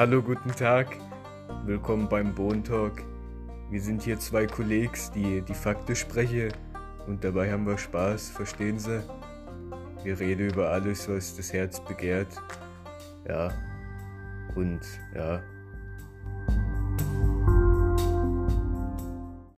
Hallo, guten Tag. Willkommen beim Bone Talk. Wir sind hier zwei Kollegs, die die Fakte sprechen und dabei haben wir Spaß, verstehen Sie? Wir reden über alles, was das Herz begehrt. Ja. Und ja,